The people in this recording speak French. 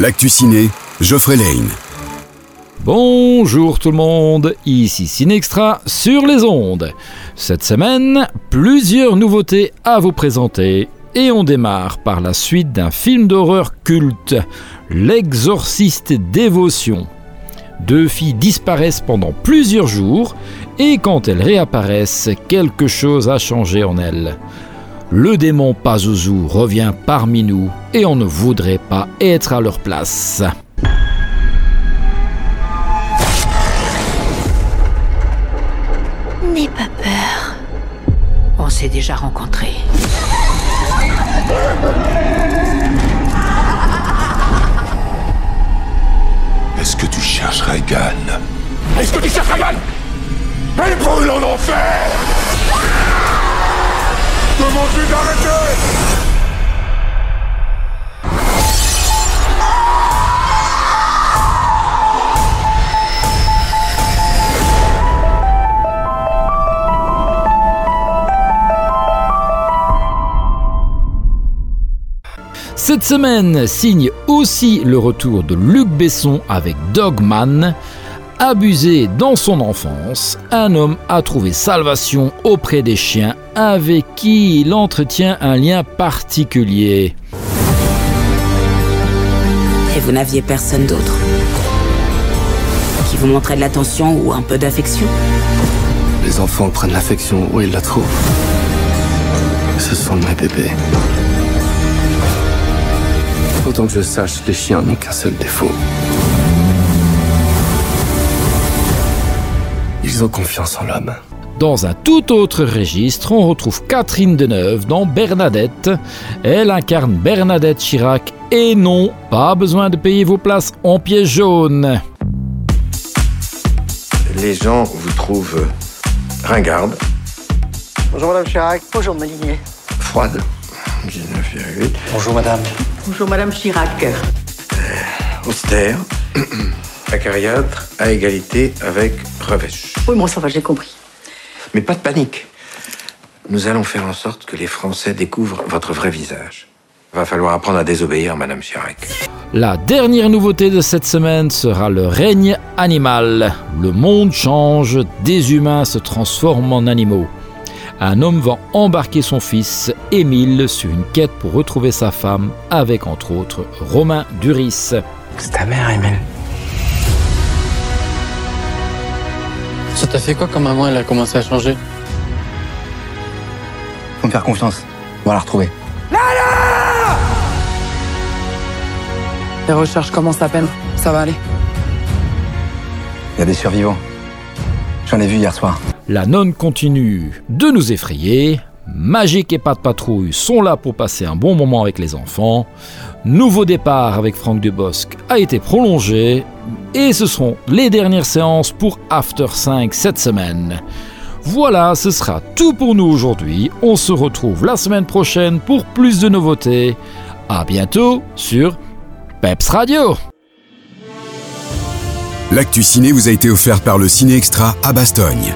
L'actu ciné, Geoffrey Lane. Bonjour tout le monde, ici Cinextra sur les ondes. Cette semaine, plusieurs nouveautés à vous présenter. Et on démarre par la suite d'un film d'horreur culte, L'exorciste dévotion. Deux filles disparaissent pendant plusieurs jours et quand elles réapparaissent, quelque chose a changé en elles. Le démon Pazuzu revient parmi nous et on ne voudrait pas être à leur place. N'aie pas peur. On s'est déjà rencontrés. Est-ce que tu cherches Reagan Est-ce que tu cherches Reagan Elle brûle en enfer Demande-lui d'arrêter Cette semaine signe aussi le retour de Luc Besson avec Dogman. Abusé dans son enfance, un homme a trouvé salvation auprès des chiens avec qui il entretient un lien particulier. Et vous n'aviez personne d'autre Qui vous montrait de l'attention ou un peu d'affection? Les enfants prennent l'affection où ils la trouvent. Ce sont mes bébés. Autant que je sache, les chiens n'ont qu'un seul défaut. Confiance en l'homme. Dans un tout autre registre, on retrouve Catherine Deneuve dans Bernadette. Elle incarne Bernadette Chirac et non, pas besoin de payer vos places en pièce jaune. Les gens vous trouvent ringarde, Bonjour Madame Chirac. Bonjour Molinier. froide, 19,8, Bonjour Madame. Bonjour Madame Chirac. austère, acariâtre, à égalité avec revêche. Oui, bon, ça va, j'ai compris. Mais pas de panique. Nous allons faire en sorte que les Français découvrent votre vrai visage. Va falloir apprendre à désobéir, Madame Chirac. La dernière nouveauté de cette semaine sera le règne animal. Le monde change, des humains se transforment en animaux. Un homme va embarquer son fils, Émile, sur une quête pour retrouver sa femme, avec entre autres Romain Duris. C'est ta mère, Emile. Ça t'a fait quoi quand maman elle a commencé à changer Faut me faire confiance. On va la retrouver. Les recherches commencent à peine. Ça va aller. Il y a des survivants. J'en ai vu hier soir. La nonne continue de nous effrayer. Magique et Pas de Patrouille sont là pour passer un bon moment avec les enfants. Nouveau départ avec Franck Dubosc a été prolongé. Et ce seront les dernières séances pour After 5 cette semaine. Voilà, ce sera tout pour nous aujourd'hui. On se retrouve la semaine prochaine pour plus de nouveautés. À bientôt sur Peps Radio. L'actu ciné vous a été offert par le Ciné Extra à Bastogne.